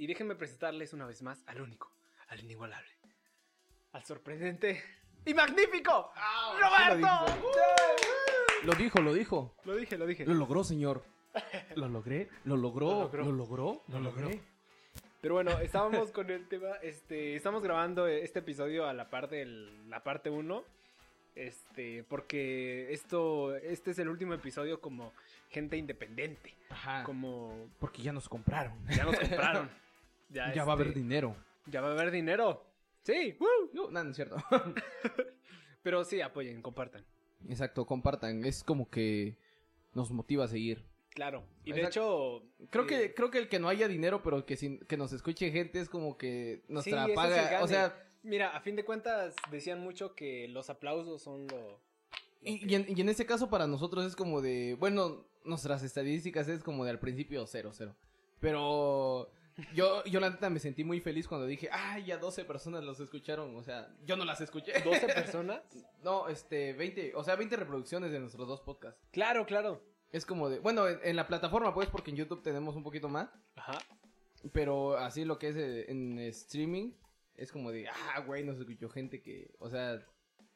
Y déjenme presentarles una vez más al único, al inigualable, al sorprendente y magnífico Roberto. Lo dijo, lo dijo. Lo dije, lo dije. Lo logró, señor. Lo logré, lo logró, Lo logró. lo logró, Lo lo logró. logré. Pero bueno, estábamos con el tema, este, estamos grabando este episodio a la par de la parte 1. Este, porque esto, este es el último episodio como gente independiente. Ajá. Como Porque ya nos compraron. ya nos compraron. Ya, Ya, va a haber este, dinero. Ya va a haber dinero. Sí, ¡woo! No, no, no es cierto. pero sí, apoyen, compartan. Exacto, compartan. Es como que nos motiva a seguir. Claro. Y de Exacto. hecho. Creo eh, que, creo que el que no haya dinero, pero que, sin, que nos escuche gente es como que nuestra Sí, es paga. O sea, Mira, a fin de cuentas decían mucho que los aplausos son lo. y en, y en este caso para nosotros es como de, bueno, nuestras estadísticas es como de al principio cero, cero. Pero yo, yo la neta me sentí muy feliz cuando dije, ay, ya 12 personas los escucharon. O sea, yo no las escuché. 12 personas. No, este, 20, o sea, 20 reproducciones de nuestros dos podcasts. Claro, claro. Es como de, bueno, en, en la plataforma pues, porque en YouTube tenemos un poquito más. Ajá. Pero así lo que es eh, en streaming, es como de, ah, güey, nos escuchó gente que, o sea,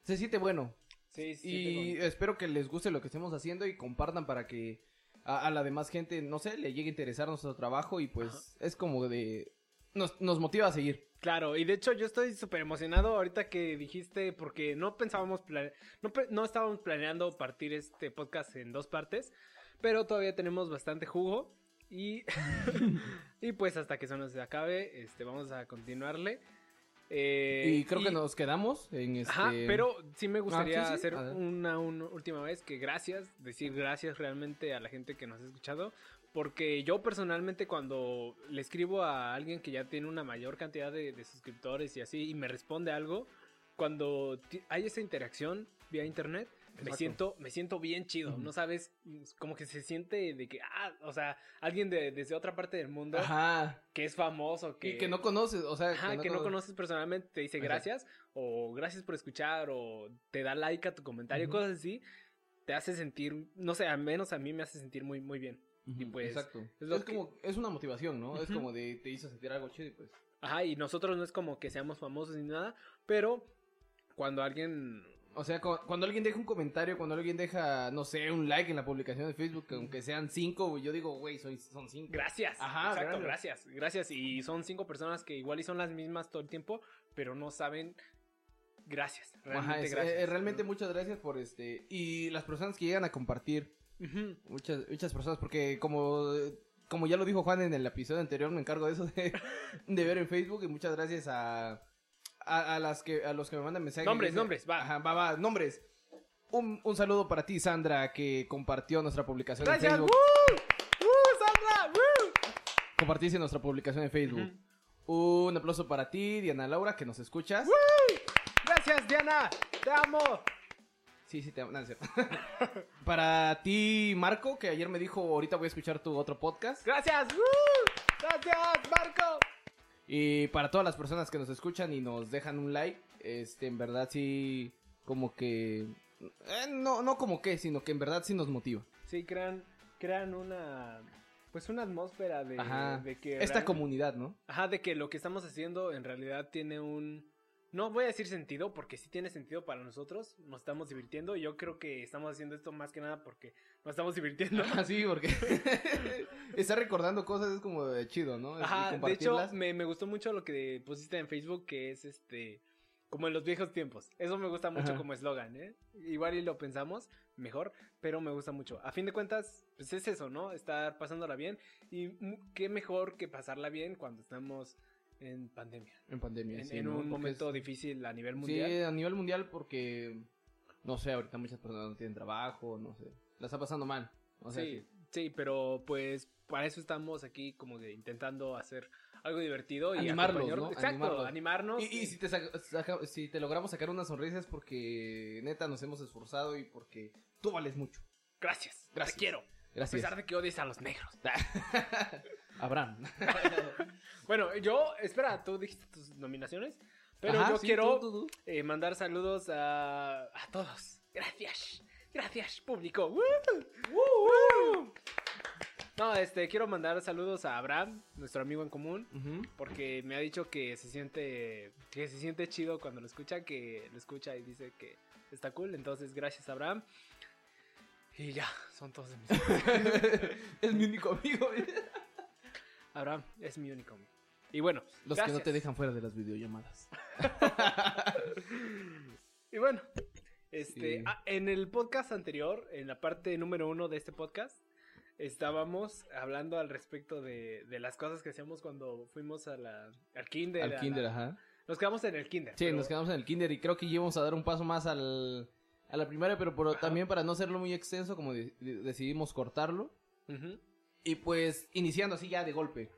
se siente bueno. Sí, sí. y espero que les guste lo que estemos haciendo y compartan para que a, a la demás gente, no sé, le llegue a interesar nuestro trabajo y pues es como de, nos, nos motiva a seguir. Claro, y de hecho yo estoy súper emocionado ahorita que dijiste, porque no pensábamos, plane- no, no estábamos planeando partir este podcast en dos partes, pero todavía tenemos bastante jugo y, y pues hasta que eso nos acabe, este, vamos a continuarle. Eh, y creo que nos quedamos en este... Ajá, pero sí me gustaría Ah, sí, sí, hacer una, una última vez que gracias, decir gracias realmente a la gente que nos ha escuchado, porque yo personalmente cuando le escribo a alguien que ya tiene una mayor cantidad de, de suscriptores y así, y me responde algo, cuando hay esa interacción vía internet, me siento, me siento bien chido, no sabes, como que se siente de que, ah, o sea, alguien de, desde otra parte del mundo Ajá. que es famoso, que, Y que no conoces, o sea, Ajá, que no, cono- conoces personalmente, te dice Ajá. gracias, o gracias por escuchar, o te da like a tu comentario, Ujú. cosas así, te hace sentir, no sé, al menos a mí me hace sentir muy, muy bien. Y pues, Exacto. es Es, lo que- como, es una motivación, ¿no? Es como de, te hizo sentir algo chido y pues... Ajá, y nosotros no es como que seamos famosos ni nada, pero cuando alguien... O sea, cu- cuando alguien deja un comentario, cuando alguien deja, no sé, un like en la publicación de Facebook, aunque sean cinco, yo digo, güey, son cinco. Gracias. Ajá, Exacto, gracias. gracias. Gracias. Y son cinco personas que igual y son las mismas todo el tiempo, pero no saben... Gracias. Realmente Ajá, es- gracias. eh, realmente muchas gracias por este. Y las personas que llegan a compartir, Ujú. muchas, muchas personas, porque como, como ya lo dijo Juan en el episodio anterior, me encargo de eso de, de ver en Facebook. Y muchas gracias a, a, a las que, a los que me mandan mensajes. Nombres, Dicen- nombres, va. Ajá, va, va, nombres. Un, un saludo para ti, Sandra, que compartió nuestra publicación Gracias. en. Facebook. ¡Woo, Sandra! ¡Woo! Compartiste nuestra publicación en Facebook. Un aplauso para ti, Diana Laura, que nos escuchas. Gracias, Diana. Te amo. Sí, sí, te amo. No, para ti, Marco, que ayer me dijo, ahorita voy a escuchar tu otro podcast. Gracias. ¡Woo! Gracias, Marco. Y para todas las personas que nos escuchan y nos dejan un like, este, en verdad sí, como que... eh, no, no como que, sino que en verdad sí nos motiva. Sí, crean, crean una, pues una atmósfera de, de que Esta comunidad, ¿no? Ajá, de que lo que estamos haciendo en realidad tiene un, no voy a decir sentido porque sí tiene sentido para nosotros, nos estamos divirtiendo. y Yo creo que estamos haciendo esto más que nada porque nos estamos divirtiendo. Así, porque estar recordando cosas es como de chido, ¿no? Ajá, de hecho, me, me gustó mucho lo que pusiste en Facebook, que es este, como en los viejos tiempos. Eso me gusta mucho Ajá. como eslogan, ¿eh? Igual y lo pensamos mejor, pero me gusta mucho. A fin de cuentas, pues es eso, ¿no? Estar pasándola bien. Y qué mejor que pasarla bien cuando estamos en pandemia. En pandemia, En, sí, en ¿no? un momento es- difícil a nivel mundial. Sí, a nivel mundial porque, no sé, ahorita muchas personas no tienen trabajo, no sé. La está pasando mal. O sea, sí, sí. sí, pero pues para eso estamos aquí como de intentando hacer algo divertido y Animarlos. ¿no? Exacto, Animarlos. animarnos. Y, y si, te saca- saca- si te logramos sacar unas sonrisas porque neta nos hemos esforzado y porque tú vales mucho. Gracias, Gracias. te quiero. Gracias. A pesar de que odies a los negros. Abraham. Bueno, yo, espera, tú dijiste tus nominaciones, pero Ajá, yo sí, quiero tú, tú, tú. eh, mandar saludos a, a todos. Gracias, gracias, público. ¡Woo! ¡Woo! No, este, quiero mandar saludos a Abraham, nuestro amigo en común, porque me ha dicho que se siente, que se siente chido cuando lo escucha, que lo escucha y dice que está cool. Entonces, gracias Abraham. Y ya, son todos de mis es mi único amigo. Abraham es mi único amigo. Y bueno, Los que no te dejan fuera de las videollamadas. Y bueno, este, Sí. ah, en el podcast anterior, en la parte número uno de este podcast, estábamos hablando al respecto de, de las cosas que hacíamos cuando fuimos a la, al kinder. Al la- kinder, ajá. Nos quedamos en el kinder. Sí, pero- nos quedamos en el kinder y creo que íbamos a dar un paso más al, a la primaria, pero por- también para no hacerlo muy extenso, como de- de- decidimos cortarlo. Ujú. Y pues, iniciando así ya de golpe.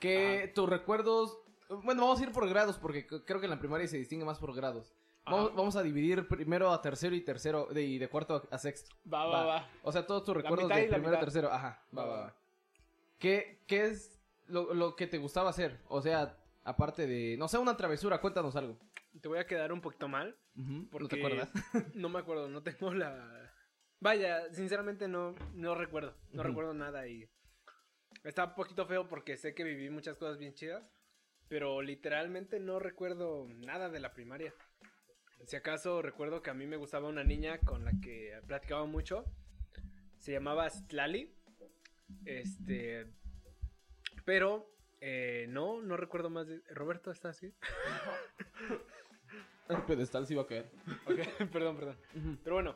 Que tus recuerdos... Bueno, vamos a ir por grados, porque creo que en la primaria se distingue más por grados. Vamos, vamos a dividir primero a tercero y tercero, de, y de cuarto a sexto. Va, va, va. O sea, todos tus recuerdos de primero a tercero. Ajá, va, Va, va. ¿Qué, qué es lo, lo que te gustaba hacer? O sea, aparte de... No sé, una travesura, cuéntanos algo. Te voy a quedar un poquito mal. ¿No Porque te acuerdas? No me acuerdo, no tengo la... Vaya, sinceramente no, no recuerdo. No recuerdo nada y... Está un poquito feo porque sé que viví muchas cosas bien chidas. Pero literalmente no recuerdo nada de la primaria. Si acaso recuerdo que a mí me gustaba una niña con la que platicaba mucho. Se llamaba Stlali. Este... Pero... eh, no, no recuerdo más de... Roberto, ¿estás así? El pedestal sí iba a caer. Ok, perdón, perdón. Pero bueno,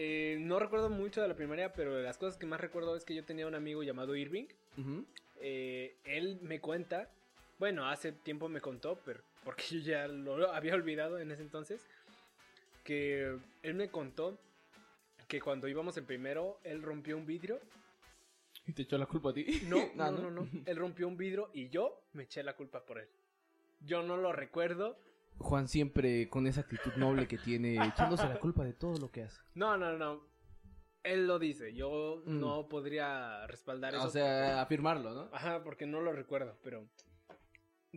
eh, no recuerdo mucho de la primaria, pero las cosas que más recuerdo es que yo tenía un amigo llamado Irving. Eh, él me cuenta, bueno, hace tiempo me contó, pero porque yo ya lo había olvidado en ese entonces, que él me contó que cuando íbamos en primero, él rompió un vidrio. ¿Y te echó la culpa a ti? No, Ah, no, no, no. Él rompió un vidrio y yo me eché la culpa por él. Yo no lo recuerdo. Juan siempre con esa actitud noble que tiene, echándose la culpa de todo lo que hace. No, no, no. Él lo dice. Yo Mm. no podría respaldar eso. O sea, afirmarlo, ¿no? Ajá, porque no lo recuerdo, pero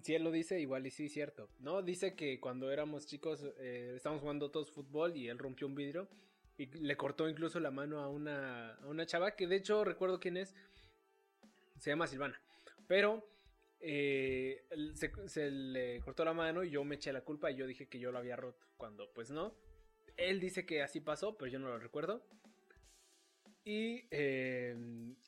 si él lo dice, igual y sí, cierto. No, dice que cuando éramos chicos eh, estábamos jugando todos fútbol y él rompió un vidrio y le cortó incluso la mano a una, a una chava que de hecho recuerdo quién es. Se llama Silvana. Pero eh, se, se le cortó la mano y yo me eché la culpa y yo dije que yo lo había roto. Cuando pues no. Él dice que así pasó, pero yo no lo recuerdo. Y eh,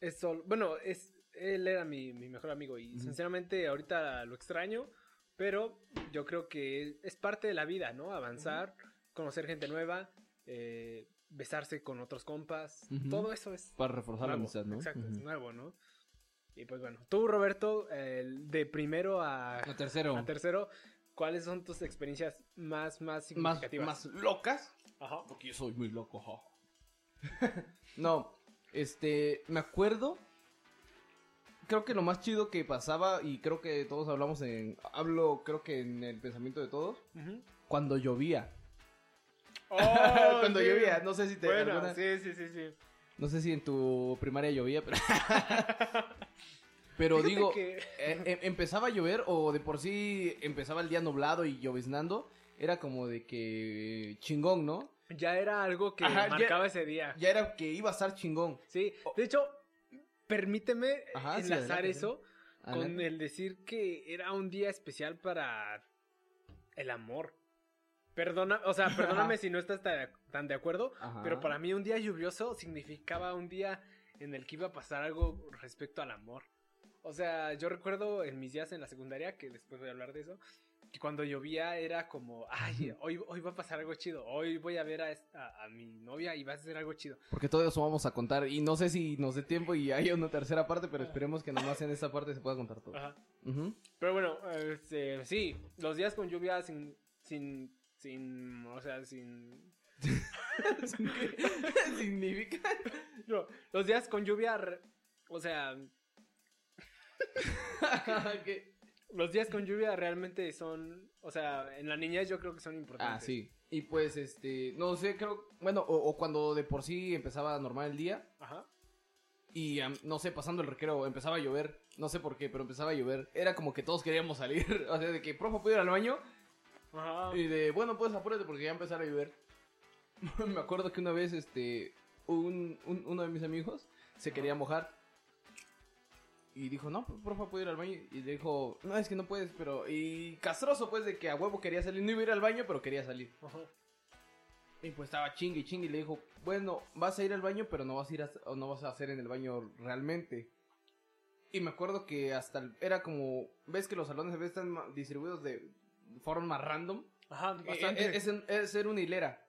eso, bueno, es, él era mi, mi mejor amigo y sinceramente ahorita lo extraño, pero yo creo que es parte de la vida, ¿no? Avanzar, conocer gente nueva, eh, besarse con otros compas, todo eso es Para reforzar la nuevo, amistad, ¿no? Exacto, es nuevo, ¿no? Y pues bueno, tú Roberto, de primero a, A tercero. a tercero, ¿cuáles son tus experiencias más, más más, significativas? más locas. Ajá. Porque yo soy muy loco, no, este, me acuerdo. Creo que lo más chido que pasaba, y creo que todos hablamos en. Hablo, creo que en el pensamiento de todos. Cuando llovía. Oh, Cuando sí. llovía, no sé si te. Bueno, alguna- sí, sí, sí, sí. No sé si en tu primaria llovía, pero. pero Fíjate digo, que- eh, em- empezaba a llover o de por sí empezaba el día nublado y lloviznando. Era como de que chingón, ¿no? Ya era algo que Ajá, ya- marcaba ese día. Ya era que iba a estar chingón. Sí, de hecho, permíteme Ajá, sí, enlazar adelante, eso con el decir que era un día especial para el amor. Perdona, o sea, perdóname si no estás tan de acuerdo, Ajá. pero para mí un día lluvioso significaba un día en el que iba a pasar algo respecto al amor. O sea, yo recuerdo en mis días en la secundaria, que después voy a hablar de eso, que cuando llovía era como, ay, hoy, hoy va a pasar algo chido, hoy voy a ver a, esta- a mi novia y va a ser algo chido. Porque todo eso vamos a contar. Y no sé si nos dé tiempo y haya una tercera parte, pero esperemos que nomás en esta parte se pueda contar todo. Ajá. Ujú. Pero bueno, este, sí, los días con lluvia sin, sin, sin, o sea, sin... Significa. No, los días con lluvia, o sea, que- los días con lluvia realmente son, o sea, en la niñez yo creo que son importantes. Ah, sí. Y pues, este, no sé, creo, bueno, o, o cuando de por sí empezaba normal el día Ajá. y, no sé, pasando el recreo empezaba a llover, no sé por qué, pero empezaba a llover. Era como que todos queríamos salir, o sea, de que, profe, ¿puedo ir al baño? Ajá. Y de, bueno, pues apúrate porque ya empezar a llover. Me acuerdo que una vez, este, un, un- uno de mis amigos se quería mojar Y dijo, no, pues, porfa, puedo ir al baño. Y le dijo, no, es que no puedes, pero... Y castroso, pues, de que a huevo quería salir. No iba a ir al baño, pero quería salir. Ajá. Y pues estaba chingue y chingue. Y le dijo, bueno, vas a ir al baño, pero no vas a ir a, o no vas a hacer en el baño realmente. Y me acuerdo que hasta el- era como... ¿Ves que los salones a veces están distribuidos de forma random? Ajá, bastante. eh, Es, es era una hilera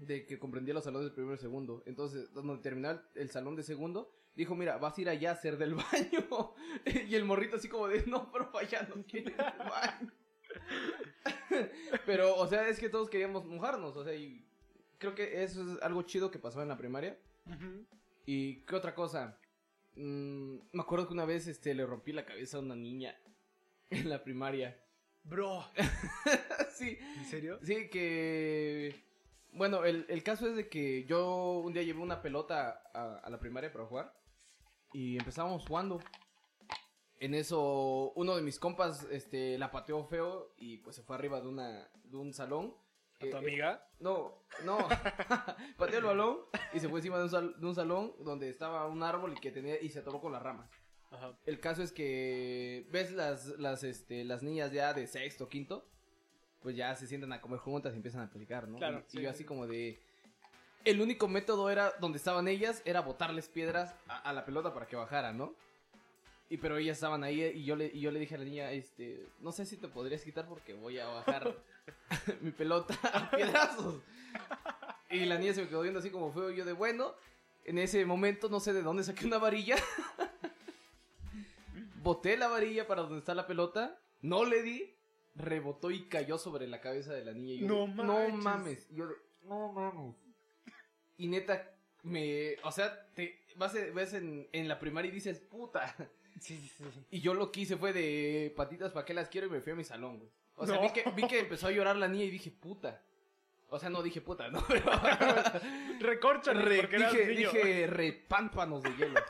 de que comprendía los salones del primero y segundo. Entonces, donde terminaba el, salón de segundo, dijo, mira, vas a ir allá a hacer del baño. y el morrito así como de, no, pero allá no al baño. pero, o sea, es que todos queríamos mojarnos, o sea, y creo que eso es algo chido que pasó en la primaria. ¿Y qué otra cosa? Mm, me acuerdo que una vez este, le rompí la cabeza a una niña en la primaria. Bro, sí, ¿en serio? Sí, que... Bueno, el, el caso es de que yo un día llevé una pelota a, a la primaria para jugar y empezábamos jugando. En eso, uno de mis compas este, la pateó feo y pues se fue arriba de, una, de un salón. ¿A Eh, tu eh, amiga? no, no. pateó el balón y se fue encima de un, sal- de un salón donde estaba un árbol y que tenía y se atoró con las ramas. Ajá. El caso es que ves las, las, este, las niñas ya de sexto, quinto, pues ya se sientan a comer juntas y empiezan a platicar, ¿no? Claro, y, sí, y yo sí. así como de... El único método era, donde estaban ellas, era botarles piedras a, a la pelota para que bajara, ¿no? Y pero ellas estaban ahí y yo, le, y yo le dije a la niña, este, no sé si te podrías quitar porque voy a bajar mi pelota a piedrazos. Y la niña se me quedó viendo así como feo yo de bueno. En ese momento no sé de dónde saqué una varilla. Boté la varilla para donde está la pelota. No le di. Rebotó y cayó sobre la cabeza de la niña. Y yo No de. No mames. Y yo de, no mames. Y neta, me. O sea, te vas, ves en, en la primaria y dices, puta. Sí, sí, sí. Y yo lo que hice fue de patitas, ¿para qué las quiero? Y me fui a mi salón, güey. O sea, No. vi, que, vi que empezó a llorar la niña y dije, puta. O sea, no dije puta, ¿no? Pero. Re- porque eras dije, niño. dije repámpanos de hielo.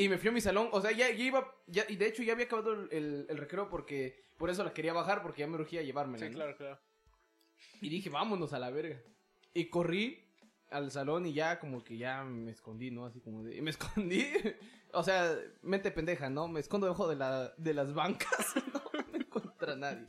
Y me fui a mi salón, o sea, ya, ya iba, ya, y de hecho ya había acabado el, el- el recreo porque, por eso la quería bajar, porque ya me urgía llevármela, Sí, ¿no? claro, claro. Y dije, vámonos a la verga. Y corrí al salón y ya como que ya me escondí, ¿no? Así como de, y me escondí, o sea, mente pendeja, ¿no? Me escondo debajo de, la, de las bancas, no me encuentra nadie.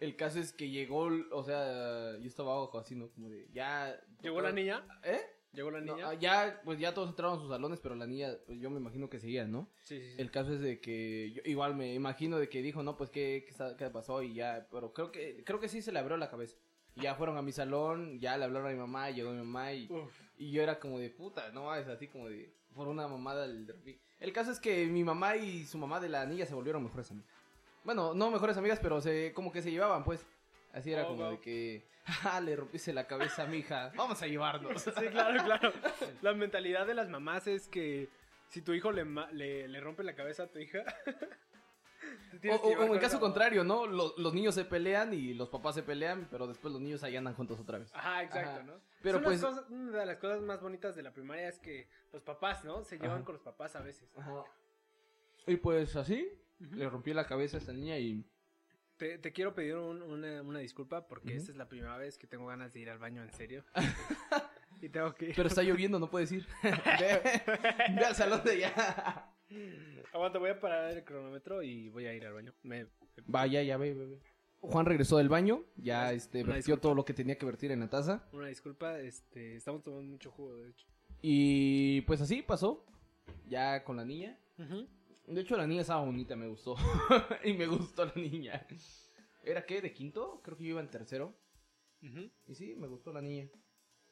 El caso es que llegó, o sea, yo estaba abajo así, ¿no? Como de, ya... ¿Llegó la niña? ¿Eh? ¿Llegó la niña? ah, ya, pues ya todos entraron a sus salones, pero la niña, pues yo me imagino que seguía, ¿no? Sí, sí, sí. El caso es de que yo igual me imagino de que dijo, no, pues qué, qué, pasó y ya, pero creo que creo que sí se le abrió la cabeza. Y ya fueron a mi salón, ya le hablaron a mi mamá, llegó mi mamá y, y yo era como de puta, no, es así como de por una mamada del derbi. El caso es que mi mamá y su mamá de la niña se volvieron mejores amigas. Bueno, no mejores amigas, pero se como que se llevaban, pues. Así era Oh, como wow. de que, ah, le rompiste la cabeza a mi hija, vamos a llevarnos. Sí, claro, claro. La mentalidad de las mamás es que si tu hijo le, le, le rompe la cabeza a tu hija. O, o- llevar o en con caso contrario, ¿no? Los, los niños se pelean y los papás se pelean, pero después los niños ahí andan juntos otra vez. Ajá, exacto, Ajá. ¿no? Pero pues- cosa- una de las cosas más bonitas de la primaria es que los papás, ¿no? Se llevan Ajá. con los papás a veces. Y pues así, le rompí la cabeza a esta niña y... Te, te quiero pedir un- una, una disculpa porque esta es la primera vez que tengo ganas de ir al baño en serio. y tengo que ir. Pero está lloviendo, no puedes ir. ve, ve al salón de allá. Aguanta, voy a parar el cronómetro y voy a ir al baño. Me... Vaya, ya ve, ve, ve. Juan regresó del baño, ya este, vertió disculpa. todo lo que tenía que vertir en la taza. Una disculpa, este, estamos tomando mucho jugo, de hecho. Y pues así pasó, ya con la niña. De hecho, la niña estaba bonita, me gustó. y me gustó la niña. ¿Era qué? ¿De quinto? Creo que yo iba en tercero. Y sí, me gustó la niña.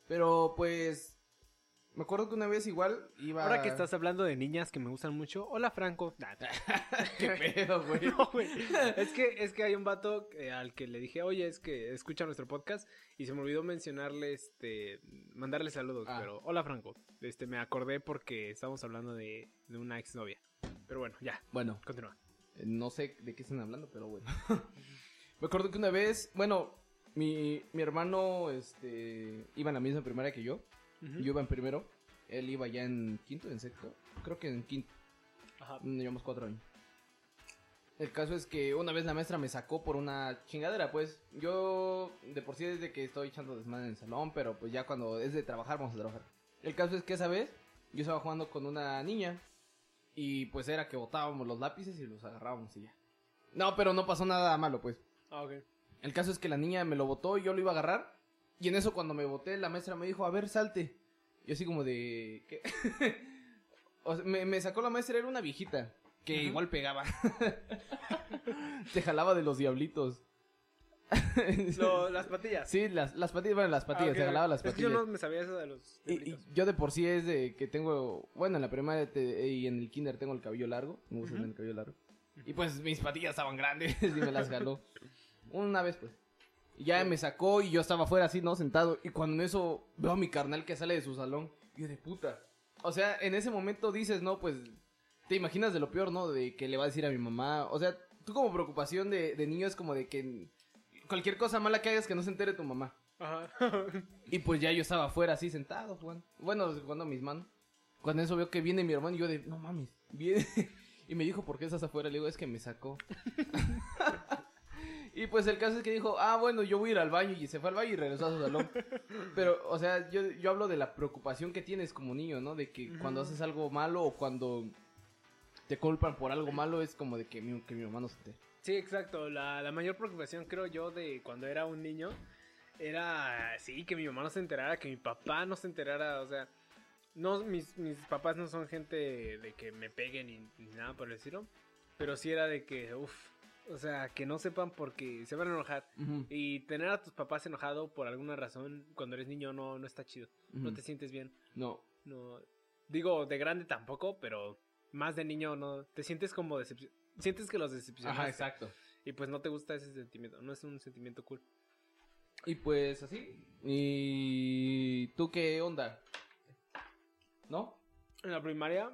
Pero pues. Me acuerdo que una vez igual iba. Ahora que estás hablando de niñas que me gustan mucho, hola Franco. ¿Qué pedo, güey? No, güey. Es que, es que hay un vato eh, al que le dije, oye, es que escucha nuestro podcast y se me olvidó mencionarle, este, mandarle saludos, Ah. pero hola Franco. Este, me acordé porque estábamos hablando de, de una exnovia. Pero bueno, ya, Bueno, continúa. eh, no sé de qué están hablando, pero bueno. me acuerdo que una vez. Bueno, mi, mi hermano este, iba en la misma primaria que yo. Yo iba en primero. Él iba ya en quinto, en sexto. Creo que en quinto. Ajá. Mm, Llevamos cuatro años. El caso es que una vez la maestra me sacó por una chingadera, pues. Yo, de por sí, desde que estoy echando desmadre en el salón, pero pues ya cuando es de trabajar, vamos a trabajar. El caso es que esa vez yo estaba jugando con una niña. Y pues era que botábamos los lápices y los agarrábamos y ya. No, pero no pasó nada malo, pues. Ah, ok. El caso es que la niña me lo botó y yo lo iba a agarrar. Y en eso cuando me boté, la maestra me dijo, a ver, salte. Yo así como de... ¿qué? O sea, me, me sacó la maestra, era una viejita. Que igual pegaba. Se jalaba de los diablitos. Lo- las patillas. Sí, las, las patillas, bueno, las patillas, Ah, ok. se jalaba las Es que patillas. yo no me sabía eso de los Y, yo de por sí es de que tengo, bueno, en la primaria te- y en el kinder tengo el cabello largo, me gusta tener el cabello largo. Y pues mis patillas estaban grandes y me las jaló. Una vez pues. Y ya me sacó y yo estaba afuera así, ¿no? Sentado. Y cuando en eso veo a mi carnal que sale de su salón. Y yo de puta. O sea, en ese momento dices, no, pues te imaginas de lo peor, ¿no? De que le va a decir a mi mamá. O sea, tú como preocupación de, de niño es como de que cualquier cosa mala que hagas que no se entere tu mamá. Ajá. Y pues ya yo estaba afuera así sentado, jugando. Bueno, jugando a mis manos. Cuando eso veo que viene mi hermano y yo de, no mames, viene. Y me dijo, ¿por qué estás afuera? Le digo, es que me sacó. y pues el caso es que dijo, ah, bueno, yo voy a ir al baño. Y se fue al baño y regresó a su salón. Pero, o sea, yo, yo hablo de la preocupación que tienes como niño, ¿no? De que cuando haces algo malo o cuando te culpan por algo malo es como de que mi, que mi mamá no se entere. Sí, exacto. La, la mayor preocupación, creo yo, de cuando era un niño era, sí, que mi mamá no se enterara, que mi papá no se enterara. O sea, no, mis, mis papás no son gente de que me peguen ni, ni nada por estilo. Pero sí era de que, uff, o sea, que no sepan porque se van a enojar. Y tener a tus papás enojado por alguna razón cuando eres niño no, no está chido. No te sientes bien. No, No, digo, de grande tampoco, pero más de niño no. Te sientes como decepcionado. Sientes que los decepcionaste. Ajá, exacto. Y pues no te gusta ese sentimiento. No es un sentimiento cool. Y pues así. ¿Y tú qué onda? ¿No? En la primaria,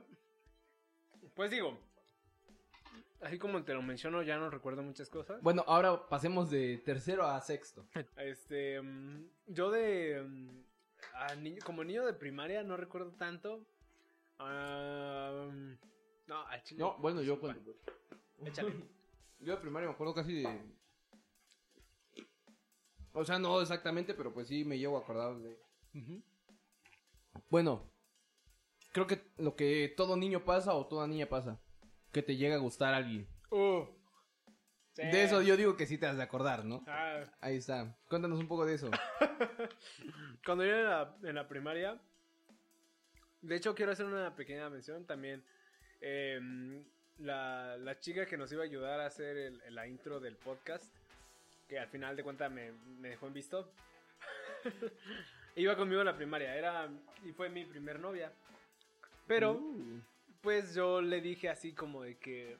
pues digo, así como te lo menciono, ya no recuerdo muchas cosas. Bueno, ahora pasemos de tercero a sexto. Este, mm, yo de, mm, a niño- como niño de primaria no recuerdo tanto. Ah, no, al chile. No, bueno, yo cuando... Échale. Yo de primaria me acuerdo casi de... O sea, no exactamente, pero pues sí me llevo a acordar de... Bueno, creo que lo que todo niño pasa o toda niña pasa. Que te llega a gustar alguien. Uh, sí. De eso yo digo que sí te has de acordar, ¿no? Ah, Ahí está. Cuéntanos un poco de eso. Cuando yo era en la, en la primaria, de hecho quiero hacer una pequeña mención también. eh, la, la chica que nos iba a ayudar a hacer el- la intro del podcast, que al final de cuentas me, me dejó en visto, iba conmigo en la primaria, era y fue mi primer novia. Pero, Uh. pues yo le dije así como de que...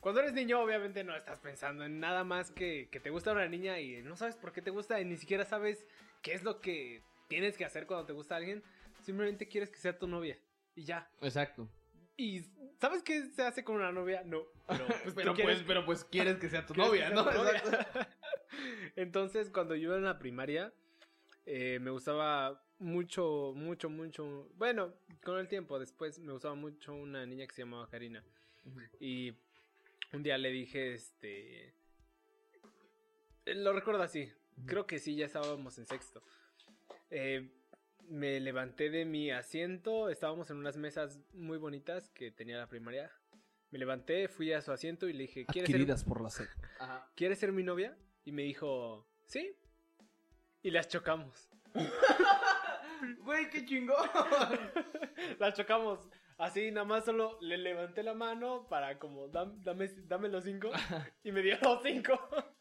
Cuando eres niño, obviamente no estás pensando en nada más que, que te gusta una niña y no sabes por qué te gusta y ni siquiera sabes qué es lo que tienes que hacer cuando te gusta alguien. Simplemente quieres que sea tu novia y ya. Exacto. ¿Y sabes qué se hace con una novia? No. Pero, pues, Pero tú quieres- pues, pero pues quieres que sea tu quieres novia, que ¿no? sea tu novia. Exacto. Entonces, cuando yo era en la primaria, eh, me gustaba mucho, mucho, mucho. Bueno, con el tiempo, después me gustaba mucho una niña que se llamaba Karina. Y un día le dije, este. Lo recuerdo así. Creo que sí, ya estábamos en sexto. Eh, me levanté de mi asiento. Estábamos en unas mesas muy bonitas que tenía la primaria. Me levanté, fui a su asiento y le dije, ¿quieres ser, Adquiridas por la sed. Ajá. ¿quieres ser mi novia? Y me dijo, sí. Y las chocamos. Güey, qué chingón. las chocamos. Así, nada más solo le levanté la mano para como, "Dam- dame, dame los cinco. Y me dio los cinco.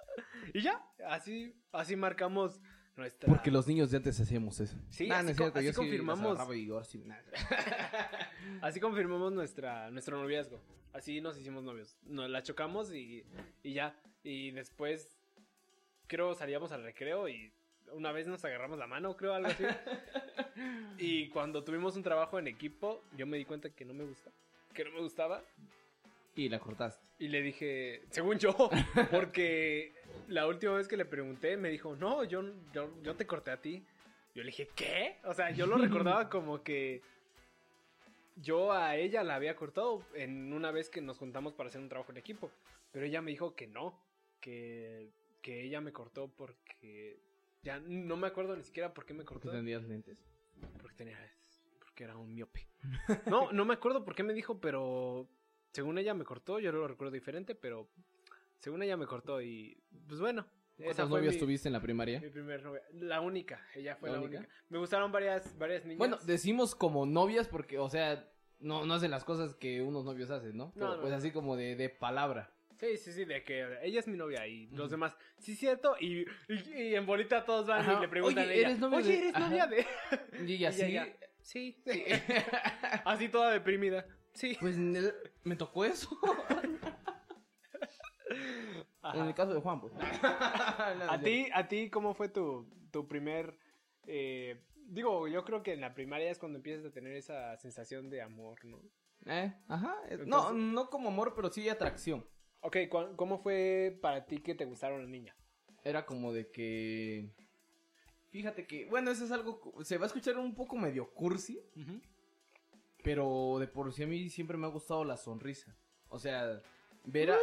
y ya, así, así marcamos nuestra... Porque los niños de antes hacíamos eso. Sí, Nah, así no es cierto, así yo confirmamos. sí, nah. Así confirmamos nuestra, nuestro noviazgo. Así nos hicimos novios. Nos la chocamos y, y ya. Y después, creo, salíamos al recreo y una vez nos agarramos la mano, creo, algo así. y cuando tuvimos un trabajo en equipo, yo me di cuenta que no me gusta. Que no me gustaba. Y la cortaste. Y le dije, según yo, porque la última vez que le pregunté me dijo, no, yo, yo, yo te corté a ti. Yo le dije, ¿qué? O sea, yo lo recordaba como que yo a ella la había cortado en una vez que nos juntamos para hacer un trabajo en equipo. Pero ella me dijo que no, que, que ella me cortó porque ya no me acuerdo ni siquiera por qué me ¿Por qué cortó. tendrías lentes? Porque tenía, porque era un miope. No, no me acuerdo por qué me dijo, pero según ella me cortó, yo lo recuerdo diferente, pero según ella me cortó y pues bueno. ¿Cuántas novias tuviste en la primaria? Mi primer novia. La única, ella fue la, única? Me gustaron varias, varias niñas. Bueno, decimos como novias porque, o sea, no, no hacen las cosas que unos novios hacen, ¿no? Pero, pues así como de, de palabra. Sí, sí, sí, de que ella es mi novia y los demás, sí, cierto, y, y, en bolita todos van y le preguntan Oye, ¿eres novia Oye, de... ¿eres novia de...? Y así... sí. sí. así toda deprimida. Sí. Pues me tocó eso. En el caso de Juan, pues. ¿A, ti, ¿A ti cómo fue tu, tu primer... Eh, digo, yo creo que en la primaria es cuando empiezas a tener esa sensación de amor, ¿no? Eh, ajá. no, no como amor, pero sí atracción. Ok, ¿cómo fue para ti que te gustaron las niñas? Era como de que... Fíjate que, bueno, eso es algo, se va a escuchar un poco medio cursi, pero de por sí a mí siempre me ha gustado la sonrisa. O sea, ver a,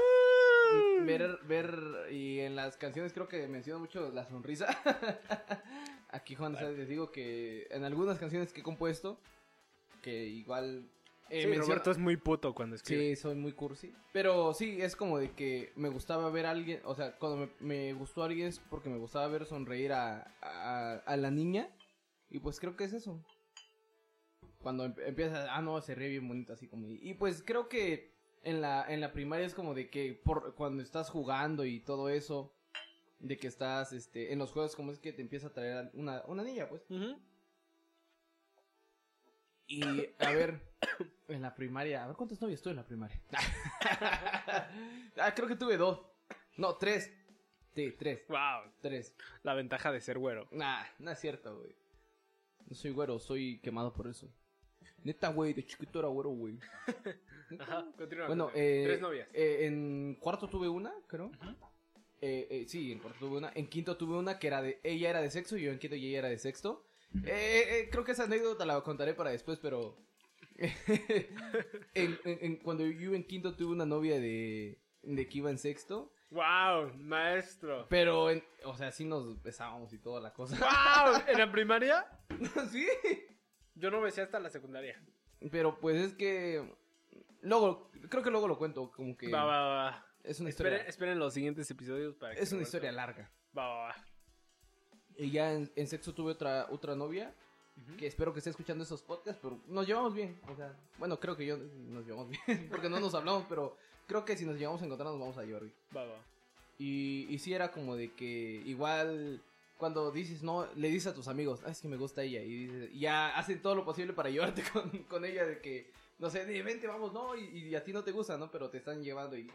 ver, ver, y en las canciones creo que menciono mucho la sonrisa. Aquí Juan, les digo que en algunas canciones que he compuesto, que igual eh, sí, Roberto es muy puto cuando escribe. Sí, soy muy cursi. Pero sí, es como de que me gustaba ver a alguien, o sea, cuando me, gustó a alguien es porque me gustaba ver sonreír a, a, la niña. Y pues creo que es eso. Cuando empieza, ah, no, se ríe bien bonito así como... Y pues creo que en la, en la primaria es como de que por, cuando estás jugando y todo eso, de que estás este, en los juegos, como es que te empieza a traer una, una niña, pues. Y a ver, en la primaria, a ver cuántos novios tuve en la primaria. ah, creo que tuve dos. No, tres. Sí, tres. Wow. Tres. La ventaja de ser güero. Nah, no es cierto, güey. No soy güero, soy quemado por eso. Neta, güey, de chiquito era güero, güey. Ajá, continúa. Bueno, eh, tres novias. Eh, en cuarto tuve una, creo. eh, eh, sí, en cuarto tuve una. En quinto tuve una que era de. Ella era de sexo y yo en quinto y ella era de sexto. Eh, eh, creo que esa anécdota la contaré para después, pero. en, cuando yo en quinto tuve una novia de, de que iba en sexto. ¡Wow! Maestro. Pero, o sea, sí nos besábamos y toda la cosa. ¡Wow! ¿En la primaria? sí. Yo no besé hasta la secundaria. Pero pues es que. Luego, creo que luego lo cuento, como que. Va, va, va. Es una historia. Esperen, los siguientes episodios para Es una historia larga. Va, va, va. Y ya en, sexo tuve otra, otra novia. Que espero que esté escuchando esos podcasts, pero nos llevamos bien. O sea, bueno, creo que yo nos llevamos bien. porque no nos hablamos, pero creo que si nos llevamos a encontrar nos vamos a llevar bien. Va, va. Y, y sí era como de que igual cuando dices no, le dices a tus amigos, ah, es que me gusta ella. Y, ya hacen todo lo posible para llevarte con, con ella de que, no sé, de vente, vamos, no, y, a ti no te gusta, ¿no? Pero te están llevando y...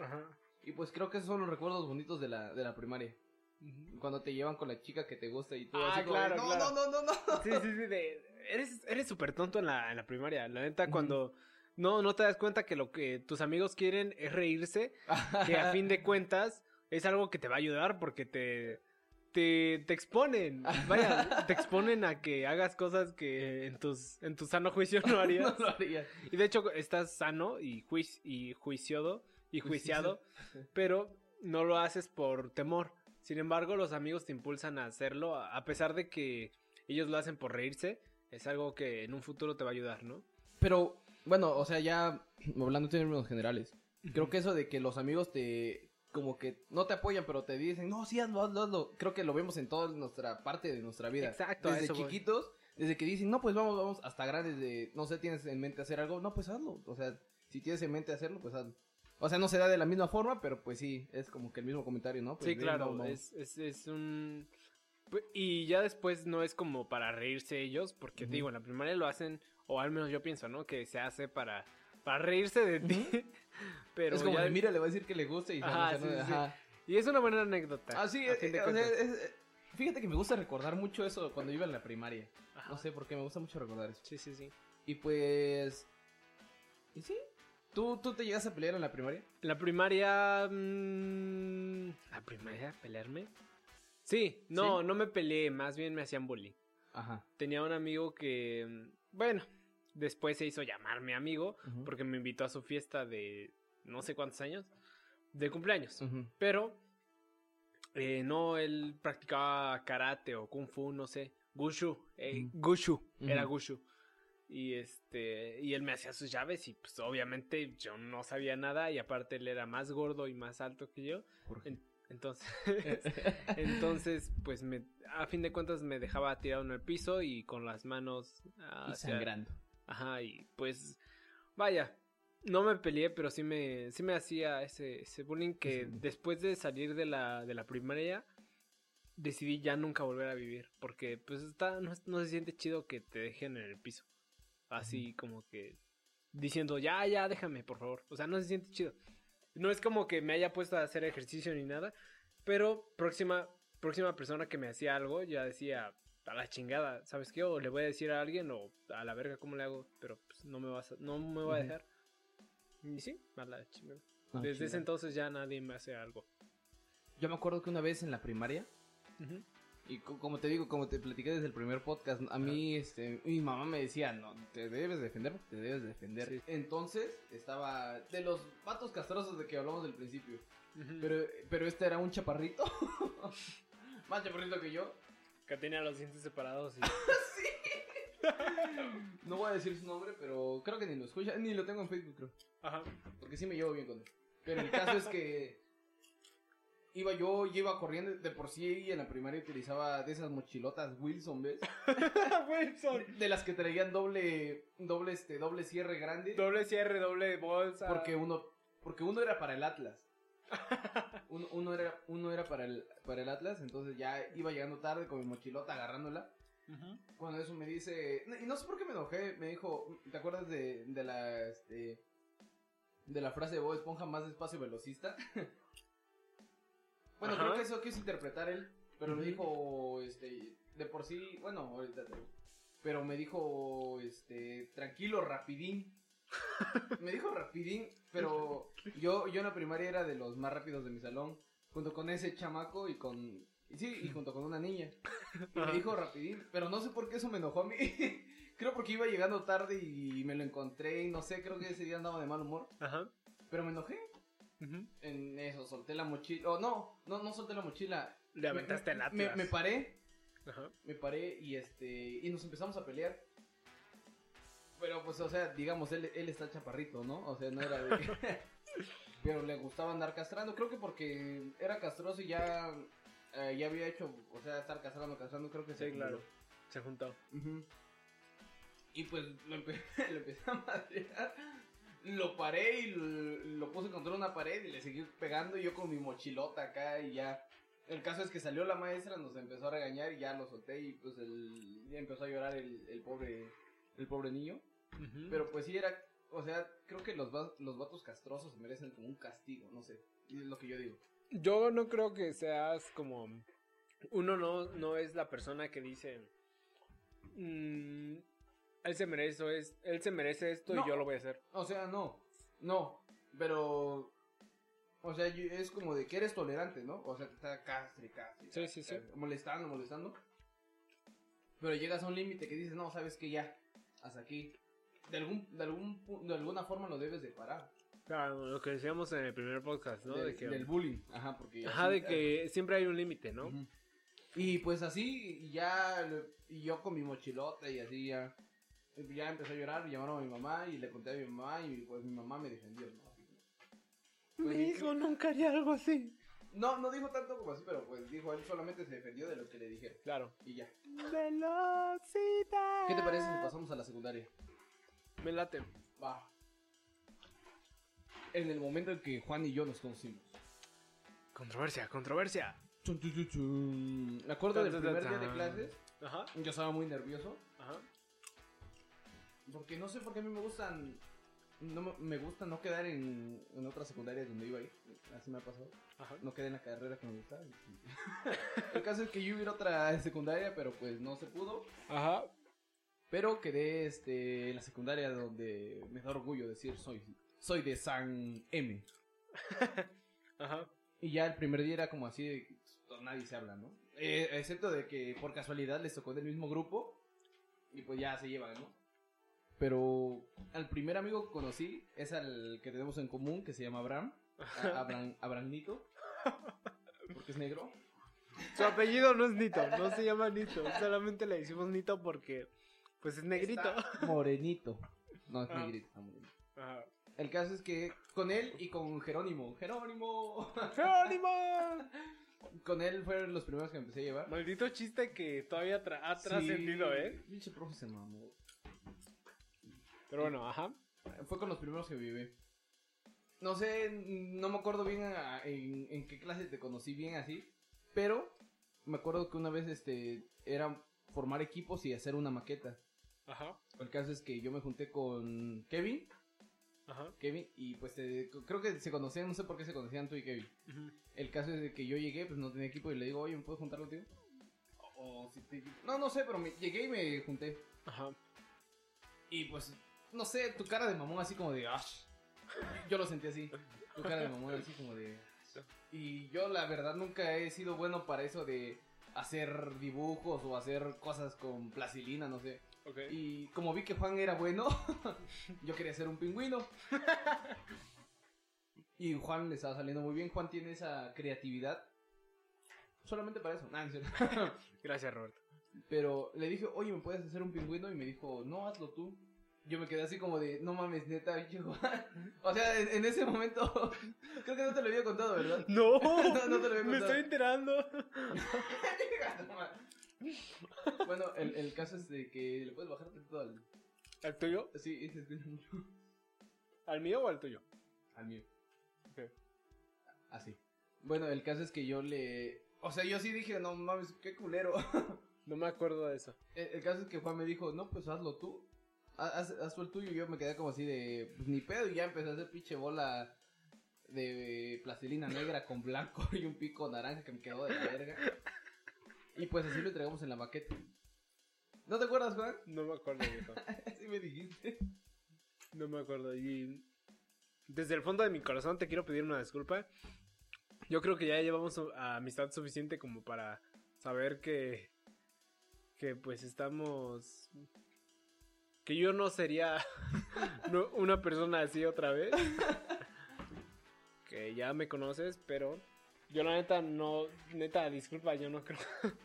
Y pues creo que esos son los recuerdos bonitos de la, de la primaria. Cuando te llevan con la chica que te gusta y tú ah, así claro, no, no, no, no, no. Sí, sí, sí, de, eres eres súper tonto en la, en la primaria. La neta, cuando no, no te das cuenta que lo que tus amigos quieren es reírse, que a fin de cuentas es algo que te va a ayudar porque te, te, te exponen. Vaya, te exponen a que hagas cosas que en tus en tu sano juicio no harías. no lo harías. Y de hecho estás sano y, juic y juiciado y juiciado, pero no lo haces por temor. Sin embargo, los amigos te impulsan a hacerlo, a pesar de que ellos lo hacen por reírse, es algo que en un futuro te va a ayudar, ¿no? Pero, bueno, o sea, ya hablando en términos generales, creo que eso de que los amigos te, como que no te apoyan, pero te dicen, no, sí, hazlo, hazlo, hazlo. Creo que lo vemos en toda nuestra parte de nuestra vida. Exacto. Desde chiquitos, desde que dicen, no, pues vamos, vamos, hasta grandes de, no sé, tienes en mente hacer algo, no, pues hazlo. O sea, si tienes en mente hacerlo, pues hazlo. O sea, no se da de la misma forma, pero pues sí, es como que el mismo comentario, ¿no? Pues sí, claro, Es, es, es, un... Y ya después no es como para reírse ellos, porque digo, en la primaria lo hacen, o al menos yo pienso, ¿no? Que se hace para, para reírse de ti. pero es como de, mira, le va a decir que le gusta y ajá, sí, ajá. Y es una buena anécdota. Ah, sí, eh, fíjate que me gusta recordar mucho eso cuando iba en la primaria. No sé por qué, me gusta mucho recordar eso. Sí, sí, sí. Y pues... ¿Y sí? ¿Tú, ¿Tú te llegas a pelear en la primaria? En la primaria. Mm, ¿La primaria? ¿Pelearme? Sí, no, no me peleé, más bien me hacían bullying. Ajá. Tenía un amigo que. Mm, bueno, después se hizo llamar mi amigo porque me invitó a su fiesta de no sé cuántos años, de cumpleaños. Pero. Eh, no, él practicaba karate o kung fu, no sé. Gushu, eh, Gushu, era Gushu. Y este, y él me hacía sus llaves y pues obviamente yo no sabía nada y aparte él era más gordo y más alto que yo. En- entonces, entonces pues me, a fin de cuentas me dejaba tirado en el piso y con las manos Y sangrando. Ajá, y pues vaya, no me peleé, pero sí me, sí me hacía ese, ese bullying que después de salir de la, de la primaria decidí ya nunca volver a vivir, porque pues está, no, no se siente chido que te dejen en el piso, así como que diciendo ya, ya, déjame, por favor, o sea, no se siente chido. No es como que me haya puesto a hacer ejercicio ni nada, pero próxima, próxima persona que me hacía algo ya decía, a la chingada, ¿sabes qué? O le voy a decir a alguien o a la verga cómo le hago, pero pues no me vas a, no me va a dejar. Y sí, a la chingada. Ah, Desde ese chingada. entonces ya nadie me hace algo. Yo me acuerdo que una vez en la primaria, Ujú. y co- como te digo, como te platiqué desde el primer podcast, a mí, este, mi mamá me decía, no, te debes defender, te debes defender. Sí. Entonces, estaba de los patos castrosos de que hablamos del principio. Ujú. Pero, pero este era un chaparrito, más chaparrito que yo. Que tenía los dientes separados y... No voy a decir su nombre, pero creo que ni lo escucha, ni lo tengo en Facebook, creo. Ajá. Porque sí me llevo bien con él. Pero el caso es que iba yo, yo iba corriendo de por sí en la primaria utilizaba de esas mochilotas Wilson, ¿ves? Wilson. De las que traían doble, doble, este, doble cierre grande. Doble cierre, doble bolsa. Porque uno, porque uno era para el Atlas. Uno, uno era, uno era para el, para el Atlas, entonces ya iba llegando tarde con mi mochilota agarrándola. Cuando eso me dice, y no sé por qué me enojé, me dijo, ¿te acuerdas de, de la, este, de la frase de Bob Esponja más despacio velocista? bueno, Ajá. creo que eso quiso interpretar él, pero me dijo, este, de por sí, bueno, ahorita te- pero me dijo, este, tranquilo, rapidín. Me dijo rapidín, pero yo, yo en la primaria era de los más rápidos de mi salón, junto con ese chamaco y con, y sí, y junto con una niña. Y me dijo rapidín, pero no sé por qué eso me enojó a mí. creo porque iba llegando tarde y me lo encontré y no sé, creo que ese día andaba de mal humor. Ajá. Pero me enojé Ujú. en eso, solté la mochila. Oh, no, no, no solté la mochila. Le aventaste el Me- Atlas. Me, me paré, Ajá. me paré y este, y nos empezamos a pelear. Pero pues, o sea, digamos, él, él está chaparrito, ¿no? O sea, no era de... Pero le gustaba andar castrando, creo que porque era castroso y ya, eh, ya había hecho, o sea, estar castrando, castrando, creo que se Sí, claro. Se juntó. Ujú. Y pues lo, empe- lo empecé a madrear. Lo paré y lo, lo puse contra una pared y le seguí pegando y yo con mi mochilota acá y ya. El caso es que salió la maestra, nos empezó a regañar y ya lo solté y pues el, empezó a llorar el, el pobre el pobre niño. Pero pues sí era, o sea, creo que los, va- los vatos castrosos merecen como un castigo, no sé. Es lo que yo digo. Yo no creo que seas como. Uno no, no es la persona que dice. "Mm, él se merece esto, es, él se merece esto No. y yo lo voy a hacer. O sea, no, no, pero... O sea, es como de que eres tolerante, ¿no? O sea, te está castre, castre, Sí, sí, sí. castre, molestando, molestando. Pero llegas a un límite que dices, no, sabes que ya, hasta aquí. De, algún, de, algún, de alguna forma lo debes de parar. Claro, lo que decíamos en el primer podcast, ¿no? Del- de que, Del bullying, ajá, porque... ajá, así- de que siempre hay un límite, ¿no? Ujú. Y pues así, ya, y yo con mi mochilota y así ya, ya empecé a llorar, llamaron a mi mamá y le conté a mi mamá y pues mi mamá me defendió, ¿no? Pues, Mi hijo nunca haría algo así. No, no dijo tanto como así, pero pues dijo, él solamente se defendió de lo que le dijeron. Claro. Y ya. Velocidad. ¿Qué te parece si pasamos a la secundaria? Me late. Va. En el momento en que Juan y yo nos conocimos. Controversia, controversia. Chun, chun, chun, chun. Me acuerdo del primer día de clases. Ajá, Yo estaba muy nervioso. ajá. Porque no sé por qué a mí me gustan. No me, gusta no quedar en, en otra secundaria donde iba a ir. Así me ha pasado. Ajá. No quedé en la carrera que me gustaba. el caso es que yo iba a otra secundaria, pero pues no se pudo. Ajá. Pero quedé este, en la secundaria donde me da orgullo decir soy, soy de San M. Ajá. Y ya el primer día era como así de pues, nadie se habla, ¿no? Eh, excepto de que por casualidad les tocó del mismo grupo y pues ya se llevan, ¿no? Pero al primer amigo que conocí es al que tenemos en común, que se llama Abraham. A- Abraham Abrahamnito. Porque es negro. Su apellido no es Nito, no se llama Nito. Solamente le decimos Nito porque Pues es negrito. Está morenito. No, es Ah. negrito, está morenito. Ajá. El caso es que con él y con Jerónimo. ¡Jerónimo! ¡Jerónimo! con él fueron los primeros que empecé a llevar. Maldito chiste que todavía tra- ha trascendido, Sí, ¿eh? Pinche profe se mamó. Pero bueno, ajá. Fue con los primeros que viví. No sé, no me acuerdo bien a- en, en qué clase te conocí bien así. Pero me acuerdo que una vez este era formar equipos y hacer una maqueta. Ajá. El caso es que yo me junté con Kevin. Ajá. Kevin, y pues eh, creo que se conocían, no sé por qué se conocían tú y Kevin. El caso es de que yo llegué, pues no tenía equipo y le digo, oye, ¿me puedes juntar contigo? O, o si te... No, no sé, pero me, llegué y me junté. Ajá. Y pues, no sé, tu cara de mamón así como de... "Ash". Yo lo sentí así. Tu cara de mamón así como de... Y yo la verdad nunca he sido bueno para eso de hacer dibujos o hacer cosas con plastilina, no sé. Y como vi que Juan era bueno, yo quería ser un pingüino. Y Juan le estaba saliendo muy bien. Juan tiene esa creatividad. Solamente para eso. Nah, en serio. Gracias, Roberto. Pero le dije, oye, ¿me puedes hacer un pingüino? Y me dijo, no, hazlo tú. Yo me quedé así como de, no mames, neta, Juan. O sea, en, en ese momento, creo que no te lo había contado, ¿verdad? ¡No! No, no te lo había Me contado. estoy enterando. Bueno, el, el caso es de que le puedes bajar todo al... ¿Al tuyo? Sí, se escucha mucho. ¿Al mío o al tuyo? Al mío. Ok. Así. Bueno, el caso es que yo le... O sea, yo sí dije, no mames, qué culero. No me acuerdo de eso. el, el caso es que Juan me dijo, no, pues hazlo tú. Ha- Haz, haz tú el tuyo. Y yo me quedé como así de, pues ni pedo. Y ya empecé a hacer pinche bola de plastilina negra con blanco y un pico naranja que me quedó de la verga. Y pues así lo entregamos en la maqueta. ¿No te acuerdas, Juan? No me acuerdo, viejo. Así me dijiste. No me acuerdo. Y desde el fondo de mi corazón te quiero pedir una disculpa. Yo creo que ya llevamos amistad suficiente como para saber que que pues estamos que yo no sería una persona así otra vez. que ya me conoces, pero yo la neta no neta disculpa, yo no creo.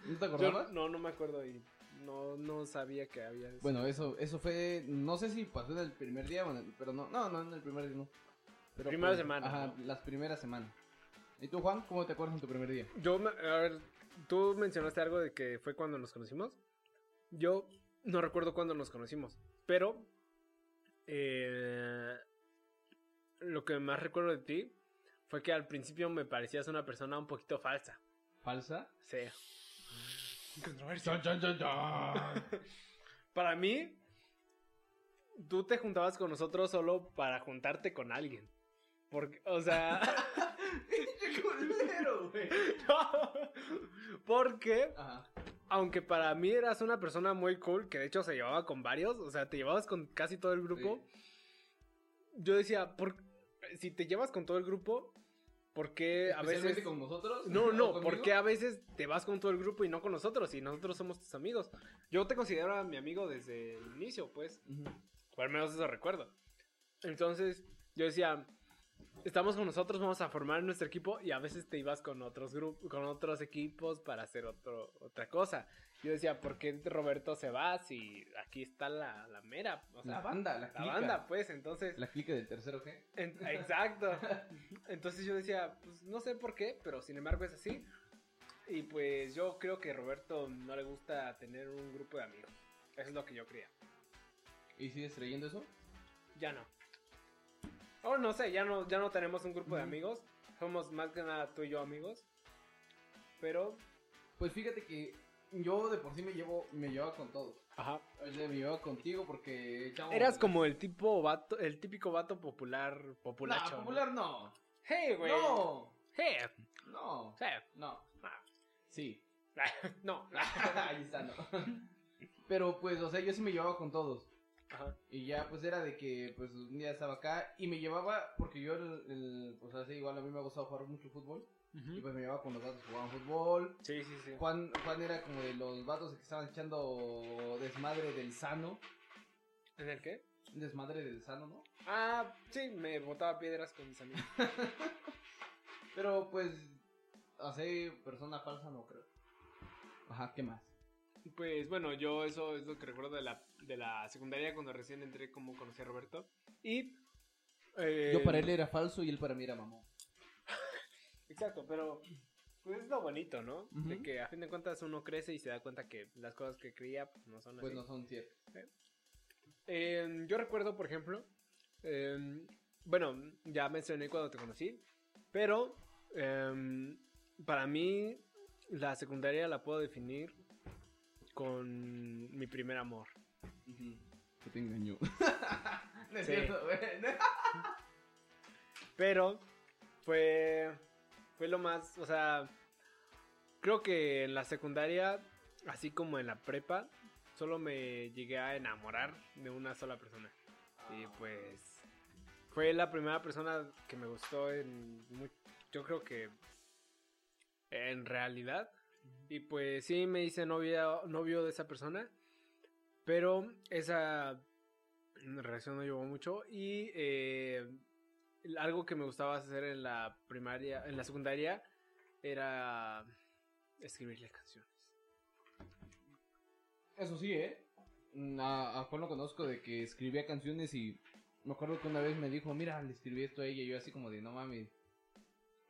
¿No te Yo acordabas? no no me acuerdo y no no sabía que había eso. Bueno, eso, eso fue, no sé si pasó en el primer día, pero no, no, no en el primer día, no. Pero Primera pues, semana, Ajá, ¿no? las primeras semanas. ¿Y tú, Juan, cómo te acuerdas en tu primer día? Yo, me- a ver, tú mencionaste algo de que fue cuando nos conocimos. Yo no recuerdo cuándo nos conocimos, pero eh, lo que más recuerdo de ti fue que al principio me parecías una persona un poquito falsa. ¿Falsa? Sí. Para mí, tú te juntabas con nosotros solo para juntarte con alguien. Porque, o sea, ¡Qué culero, güey! porque Ajá. aunque para mí eras una persona muy cool, que de hecho se llevaba con varios, o sea, te llevabas con casi todo el grupo, yo decía, ¿por... si te llevas con todo el grupo, ¿por qué a ¿Especialmente veces... con nosotros? No, ¿O no, conmigo? ¿por qué a veces te vas con todo el grupo y no con nosotros? Y nosotros somos tus amigos. Yo te considero a mi amigo desde el inicio, pues, o al menos eso recuerdo. Entonces, yo decía, estamos con nosotros, vamos a formar nuestro equipo y a veces te ibas con otros grupos, con otros equipos para hacer otro, otra cosa. Yo decía, ¿por qué Roberto se va si aquí está la, la mera? O sea, La banda, la la clica. banda, pues, entonces... La clica del tercero, ¿qué? en- exacto. Entonces yo decía, pues no sé por qué, pero sin embargo es así. Y pues yo creo que a Roberto no le gusta tener un grupo de amigos. Eso es lo que yo creía. ¿Y sigues creyendo eso? Ya no. Oh, no sé, ya no, ya no tenemos un grupo de amigos. Somos más que nada tú y yo amigos. Pero, Pues fíjate que yo de por sí me llevo, me llevaba con todos. ajá. Sea, me llevaba contigo porque Eras como el tipo vato, el típico vato popular, populacho. No, popular no. Hey, güey. No, Hey, no, hey. no. Ah. Sí. no. Ahí está, no. Pero pues, o sea, yo sí me llevaba con todos. Ajá. Y ya, pues era de que, pues un día estaba acá y me llevaba, porque yo, el, el- pues así, igual a mí me ha gustado jugar mucho fútbol. Y pues me llevaba con los vatos que jugaban fútbol. Sí, sí, sí. Juan, Juan era como de los vatos que estaban echando desmadre del sano. ¿En el qué? Desmadre del sano, ¿no? Ah, sí, me botaba piedras con mis amigos. Pero pues, así, persona falsa no creo. Ajá, ¿qué más? Pues bueno, yo eso es lo que recuerdo de la, de la secundaria cuando recién entré como conocí a Roberto. Y... eh, Yo para él era falso y él para mí era mamón. Exacto, pero pues es lo bonito, ¿no? De que a fin de cuentas uno crece y se da cuenta que las cosas que creía pues, no son Pues así. no son ciertos. Eh, yo recuerdo, por ejemplo, eh, bueno, ya mencioné cuando te conocí, pero eh, para mí la secundaria la puedo definir con mi primer amor. Que te engañó. no es Sí. cierto. Pero fue, fue lo más, o sea, creo que en la secundaria, así como en la prepa, solo me llegué a enamorar de una sola persona. Y pues fue la primera persona que me gustó en, mu- yo creo que en realidad. Y pues sí me hice novia, novio de esa persona. Pero esa relación no llevó mucho. Y eh, algo que me gustaba hacer en la primaria, en la secundaria, era escribirle canciones. Eso sí, ¿eh? Mm, A, Juan lo conozco de que escribía canciones y me acuerdo que una vez me dijo, mira, le escribí esto a ella y yo así como de, no mames.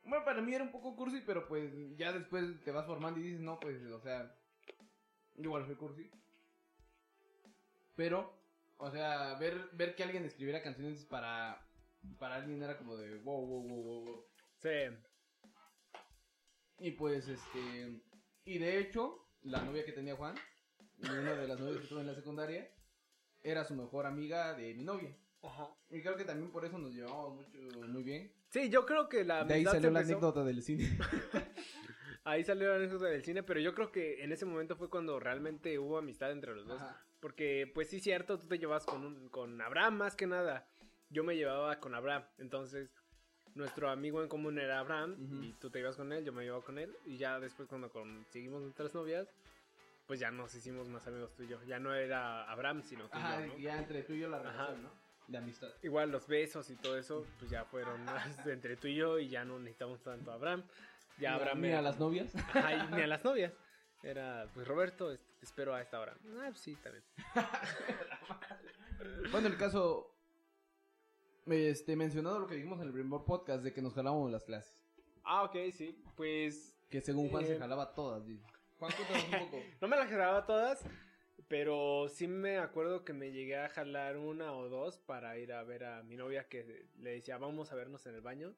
Bueno, para mí era un poco cursi, pero pues ya después te vas formando y dices, no, pues, o sea, igual fue cursi. Pero, o sea, ver, ver que alguien escribiera canciones para, para alguien era como de, wow, wow, wow, wow. Sí, Y pues, este. Y de hecho, la novia que tenía Juan, una de las novias que tuve en la secundaria, era su mejor amiga de mi novia. Ajá. Y creo que también por eso nos llevamos mucho, muy bien. Sí, yo creo que la De ahí salió la anécdota del cine. Ahí salió la anécdota del cine, pero yo creo que en ese momento fue cuando realmente hubo amistad entre los dos. Porque, pues sí, cierto, tú te llevabas con, un- con Abraham más que nada. Yo me llevaba con Abraham. Entonces, nuestro amigo en común era Abraham. Y tú te ibas con él, yo me llevaba con él. Y ya después, cuando conseguimos nuestras novias, pues ya nos hicimos más amigos tú y yo. Ya no era Abraham, sino tú y Ajá, yo, ¿no? ya entre tú y yo la Ajá. relación, ¿no? De amistad. Igual los besos y todo eso, pues ya fueron más entre tú y yo. Y ya no necesitamos tanto a Abraham. Ya Abraham Mira era- las novias. Ajá, ni a las novias. Era, pues Roberto, este, te espero a esta hora. Ah, pues sí, también. bueno, el caso. Este, mencionado lo que dijimos en el primer podcast de que nos jalábamos las clases. Ah, ok, sí. Pues Que según Juan Eh, se jalaba todas, dice. Juan, cuéntanos un poco. no me las grababa todas, pero sí me acuerdo que me llegué a jalar una o dos para ir a ver a mi novia que le decía, vamos a vernos en el baño.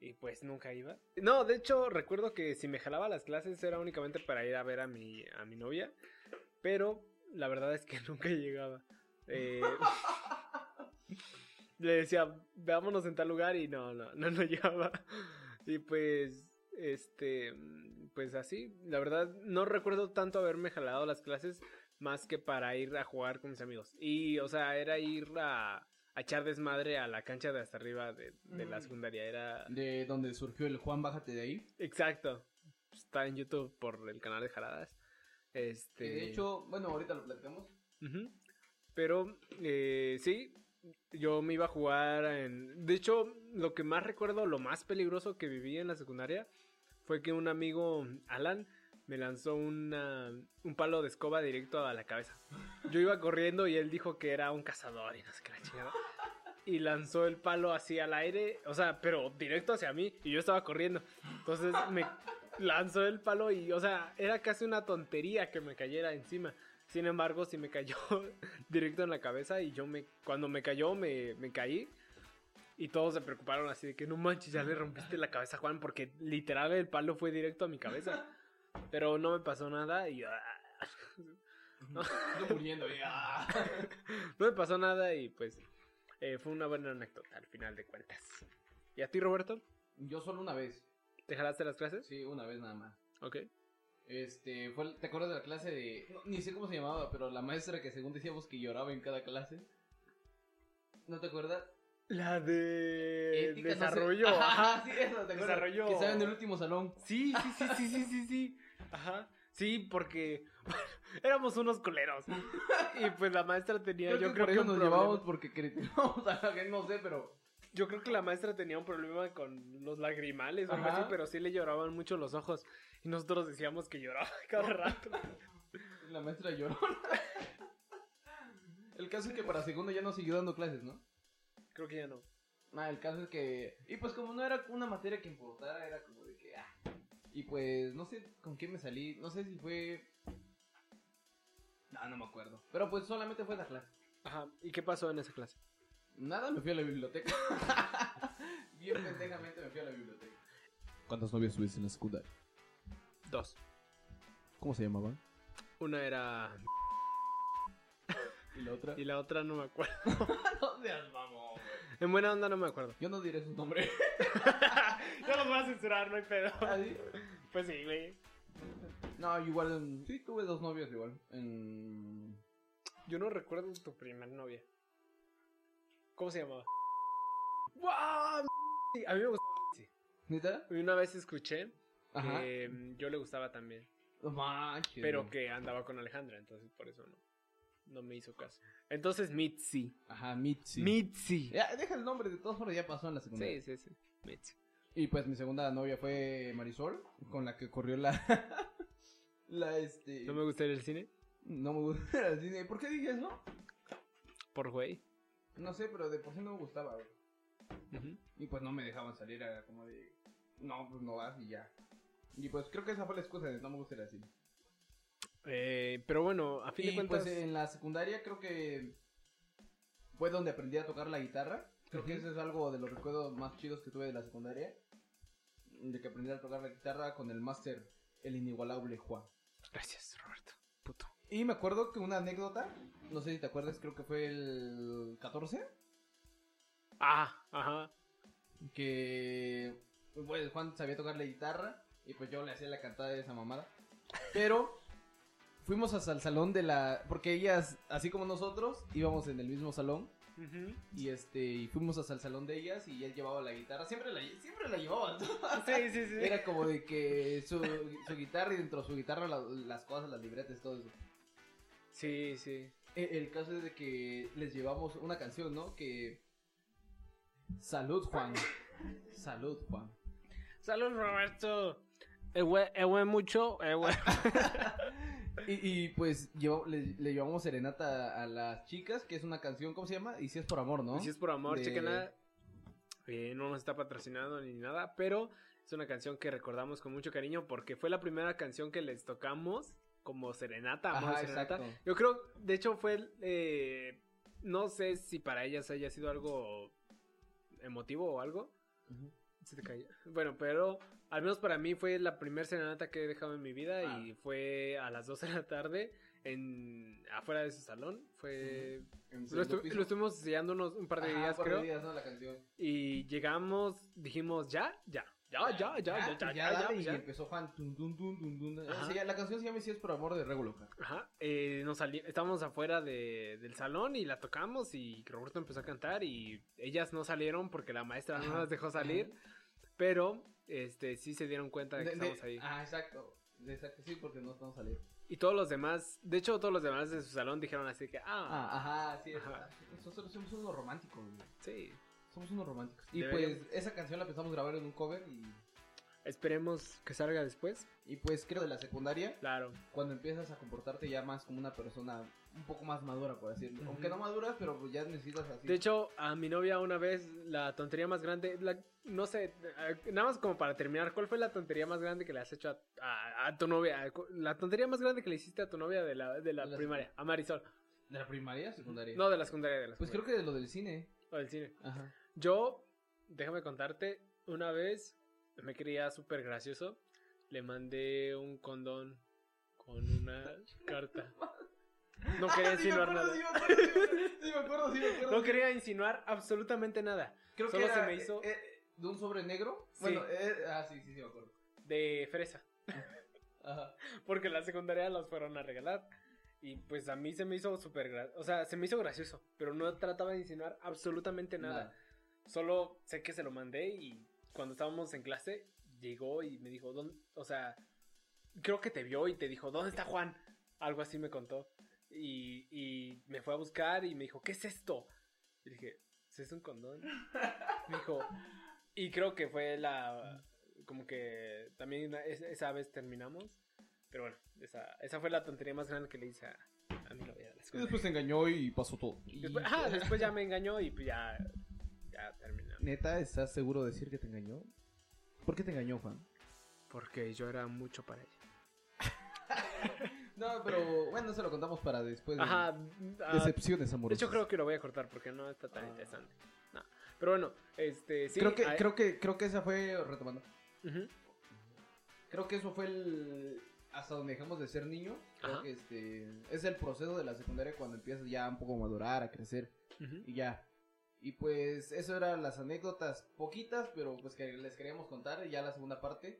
Y pues nunca iba. No, de hecho, recuerdo que si me jalaba las clases era únicamente para ir a ver a mi, a mi novia. Pero la verdad es que nunca llegaba. Eh, le decía, veámonos en tal lugar y no, no, no, no llegaba. Y pues, este, pues así, la verdad no recuerdo tanto haberme jalado las clases más que para ir a jugar con mis amigos. Y, o sea, era ir a, a echar desmadre a la cancha de hasta arriba de, de la Mm. secundaria. Era De donde surgió el Juan, bájate de ahí. exacto. Está en YouTube por el canal de jaladas. Este. De hecho, bueno, ahorita lo platicamos. Ujú. Pero eh, sí, yo me iba a jugar en... De hecho, lo que más recuerdo, lo más peligroso que viví en la secundaria, fue que un amigo, Alan, me lanzó una, un palo de escoba directo a la cabeza. Yo iba corriendo y él dijo que era un cazador y no sé qué la chingada. Y lanzó el palo así al aire, o sea, pero directo hacia mí y yo estaba corriendo. Entonces me lanzó el palo y, o sea, era casi una tontería que me cayera encima. Sin embargo, sí me cayó directo en la cabeza y yo me, cuando me cayó, me, me caí. Y todos se preocuparon así de que no manches, ya le rompiste la cabeza a Juan porque literal el palo fue directo a mi cabeza. Pero no me pasó nada y... ah, Estoy muriendo ya. no me pasó nada y pues eh, fue una buena anécdota al final de cuentas. ¿Y a ti, Roberto? Yo solo una vez. ¿Te jalaste las clases? Sí, una vez nada más. Ok. Este, fue, ¿te acuerdas de la clase de... no, ni sé cómo se llamaba, pero la maestra que según decíamos que lloraba en cada clase. ¿No te acuerdas? La de Ética, no sé. desarrollo. Ajá, Ajá. sí, eso, ¿te acuerdas? Desarrollo. Que estaba en el último salón. Sí, sí, sí, sí, sí, sí, sí. Ajá. Sí, porque éramos unos coleros. Y pues la maestra tenía, Creo yo que creo por que eso nos llevábamos porque criticábamos a la gente, no sé, pero... Yo creo que la maestra tenía un problema con los lagrimales o algo así, pero sí le lloraban mucho los ojos. Y nosotros decíamos que lloraba cada rato. La maestra lloró. El caso es que para segundo ya no siguió dando clases, ¿no? Creo que ya no. Ah, el caso es que... Y pues como no era una materia que importara, era como de que... Ah. Y pues no sé con quién me salí. No sé si fue... No, no me acuerdo. Pero pues solamente fue esa clase. Ajá. ¿Y qué pasó en esa clase? Nada, me fui a la biblioteca. Bien pendejamente me fui a la biblioteca. ¿Cuántas novias tuviste en la secundaria? Dos. ¿Cómo se llamaban? Una era... ¿Y la otra? Y la otra no me acuerdo. no seas mamón, güey. En buena onda no me acuerdo. Yo no diré su nombre. ya los voy a censurar, no hay pedo. ¿Ah, sí? Pues sí, güey. No, igual, en- sí, tuve dos novias igual. En... Yo no recuerdo tu primer novia. ¿Cómo se llamaba? ¡Wow! A mí me. Sí. ¿Neta? Y Una vez escuché Ajá. que mm, yo le gustaba también. No manches. Pero que andaba con Alejandra, entonces por eso no. No me hizo caso. Entonces Mitzi. Ajá, Mitzi. Mitzi. Ya, deja el nombre, de todas formas ya pasó en la secundaria. Sí, sí, sí. Mitzi. Y pues mi segunda novia fue Marisol, con la que corrió la... la, este... ¿No me gusta ir al cine? No me gusta el cine. ¿Por qué dije eso? Por güey. No sé, pero de por sí no me gustaba, güey. Ujú. Y pues no me dejaban salir, era como de... No, pues no vas y ya. Y pues creo que esa fue la excusa de no me gusta ir al cine. Eh, pero bueno, a fin de Y cuentas. pues en la secundaria creo que fue donde aprendí a tocar la guitarra. Creo que ese es algo de los recuerdos más chidos que tuve de la secundaria. De que aprendí a tocar la guitarra con el máster, el inigualable Juan. Gracias, Roberto. Puto. Y me acuerdo que una anécdota, no sé si te acuerdas, creo que fue el 14, Ah, ajá. que pues, Juan sabía tocar la guitarra y pues yo le hacía la cantada de esa mamada. Pero fuimos hasta el salón de la... Porque ellas, así como nosotros, íbamos en el mismo salón. Y este, y fuimos hasta el salón de ellas y él llevaba la guitarra. Siempre la, siempre la llevaban. Sí, sí, sí. Era como de que su, su guitarra y dentro de su guitarra la- las cosas, las libretas, todo eso. Sí, sí. El, el caso es de que les llevamos una canción, ¿no? Que... Salud, Juan. Salud, Juan. Salud, Roberto. Eh, güey, güey, mucho. Güey. Y, y, pues llevo- le, le llevamos serenata a las chicas, que es una canción, ¿cómo se llama? Y si es por amor, ¿no? Si es por amor, De- chequenla. Eh, no nos está patrocinando ni nada, pero es una canción que recordamos con mucho cariño porque fue la primera canción que les tocamos como serenata, amor Ajá, serenata. exacto. Yo creo, de hecho fue, el, eh, no sé si para ellas haya sido algo emotivo o algo. Se te cayó. Bueno, pero al menos para mí fue la primera serenata que he dejado en mi vida Ah. y fue a las 2 de la tarde en afuera de su salón. Fue En lo, segundo estu- piso. lo estuvimos ensayando unos un par de Ajá, días, de creo. días, ¿no? La canción. Y llegamos, dijimos, ya, ya, ya, ya, ya, ya, ya, ya, dale, ya, y ya. empezó Juan. Tun, tun, tun. Ajá. Sí, la canción se llama Si es por amor de Reguloca. Ajá, eh, nos estábamos afuera de- del salón y la tocamos y Roberto empezó a cantar y ellas no salieron porque la maestra no las dejó salir, pero este sí se dieron cuenta de que estábamos ahí. Ah, exacto. Exacto, sí, porque no estamos saliendo. Y todos los demás, de hecho todos los demás de su salón dijeron así que, ah, Ah, ajá, sí. Ajá. Nosotros somos unos románticos, güey. sí, Somos unos románticos. Y Deberíamos- pues esa canción la empezamos a grabar en un cover y, esperemos que salga después. y pues creo de la secundaria, Claro, cuando empiezas a comportarte ya más como una persona un poco más madura, por decirlo. Aunque no maduras, pero pues ya necesitas así. de hecho a mi novia una vez la tontería más grande, la- no sé, nada más como para terminar, ¿cuál fue la tontería más grande que le has hecho a, a- a tu novia? La tontería más grande que le hiciste a tu novia de la, de la De la primaria, a Marisol. ¿De la primaria o secundaria? No, de la secundaria, de la Pues creo secundaria. que de lo del cine. O del cine. Ajá. Yo, déjame contarte, una vez me creía súper gracioso. Le mandé un condón con una carta. No quería insinuar nada. No quería insinuar absolutamente nada. Creo solo que se era, me hizo- eh, eh, de un sobre negro. Sí. Bueno, eh, ah, sí, sí, sí, me acuerdo. De fresa. Ajá. Porque la secundaria los fueron a regalar. Y pues a mí se me hizo súper. O sea, se me hizo gracioso. Pero no trataba de insinuar absolutamente nada. Solo sé que se lo mandé y cuando estábamos en clase llegó y me dijo, ¿dónde? O sea, creo que te vio y te dijo, ¿dónde está Juan? Algo así me contó. Y, y me fue a buscar y me dijo, ¿qué es esto? Y dije, ¿es un condón? Me dijo, y creo que fue la, como que también es- esa vez terminamos. pero bueno, esa, esa fue la tontería más grande que le hice a, a mi novia de la Y después te engañó y pasó todo. Y- Después, ajá, después ya me engañó y pues ya, ya terminamos. Neta, ¿estás seguro de decir que te engañó? ¿Por qué te engañó, Juan? Porque yo era mucho para ella. No, pero bueno, se lo contamos para después de Ajá. ah, decepciones de amorosas. hecho creo que lo voy a cortar porque no está tan Ah. interesante. No. Pero bueno, este, sí. creo que ah, creo que creo que esa fue retomando. Creo que eso fue el hasta donde dejamos de ser niños. Creo Ajá. que este es el proceso de la secundaria cuando empiezas ya un poco a madurar, a crecer ujú. y ya. Y pues eso eran las anécdotas poquitas, pero pues que les queríamos contar ya la segunda parte.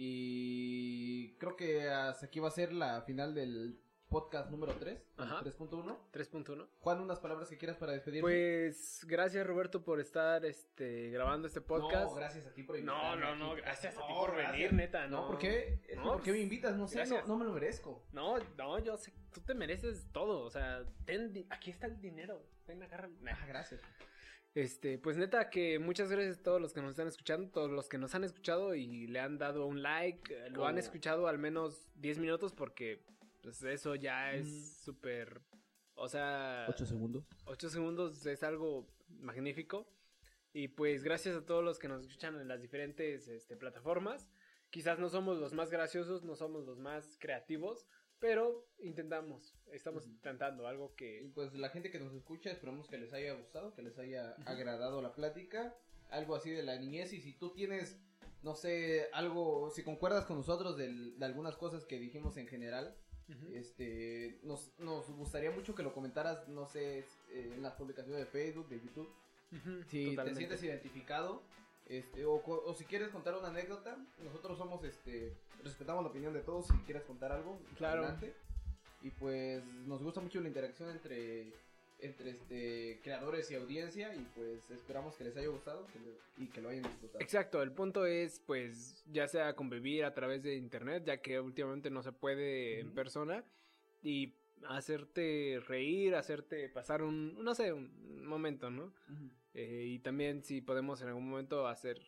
Y creo que hasta aquí va a ser la final del podcast número 3, Ajá. 3.1. 3.1. Juan, unas palabras que quieras para despedirte. Pues gracias Roberto por estar este grabando este podcast. No, gracias a ti por No, invitarme no, aquí. no, gracias a ti No, por gracias. venir, neta, no. No, ¿por qué? No, ¿Por qué me invitas? No sé, no, no me lo merezco. No, no, yo sé, tú te mereces todo, o sea, ten, aquí está el dinero, ten, agarra. nah. Ah, gracias. Este, pues neta que muchas gracias a todos los que nos están escuchando, todos los que nos han escuchado y le han dado un like, eh, lo han escuchado al menos 10 minutos porque pues eso ya es Mm. súper, o sea, segundos. 8 segundos es algo magnífico. Y pues gracias a todos los que nos escuchan en las diferentes este, plataformas. Quizás no somos los más graciosos, no somos los más creativos, pero intentamos, estamos intentando algo Y que... pues la gente que nos escucha, esperamos que les haya gustado, que les haya agradado la plática. Algo así de la niñez. Y si tú tienes, no sé, algo, si concuerdas con nosotros de algunas cosas que dijimos en general, este nos, nos gustaría mucho que lo comentaras, no sé, eh, en las publicaciones de Facebook, de YouTube. Si te sientes identificado, este, o, o si quieres contar una anécdota, nosotros somos, este, respetamos la opinión de todos. Si quieres contar algo, Claro. adelante. Y pues nos gusta mucho la interacción entre, entre este, creadores y audiencia. Y pues esperamos que les haya gustado que le- y que lo hayan disfrutado. Exacto, el punto es pues ya sea convivir a través de internet, ya que últimamente no se puede en persona, y hacerte reír, hacerte pasar un, no sé, un momento, ¿no? Ujú. Eh, y también si podemos en algún momento hacer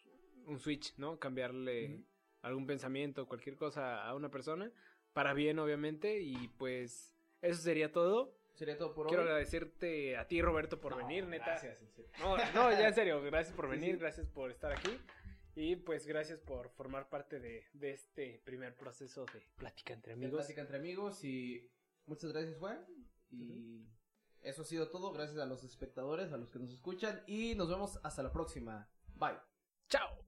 un switch, ¿no? Cambiarle algún pensamiento, cualquier cosa a una persona, para bien obviamente, y pues eso sería todo. Sería todo por Quiero hoy. agradecerte a ti Roberto por No, venir, neta. Gracias, en serio. No, no, ya en serio, gracias por venir, sí. gracias por estar aquí. Y pues gracias por formar parte de, de este primer proceso de plática entre De amigos. Plática entre amigos. Y muchas gracias, Juan. Y eso ha sido todo. Gracias a los espectadores, a los que nos escuchan. Y nos vemos hasta la próxima. Bye. Chao.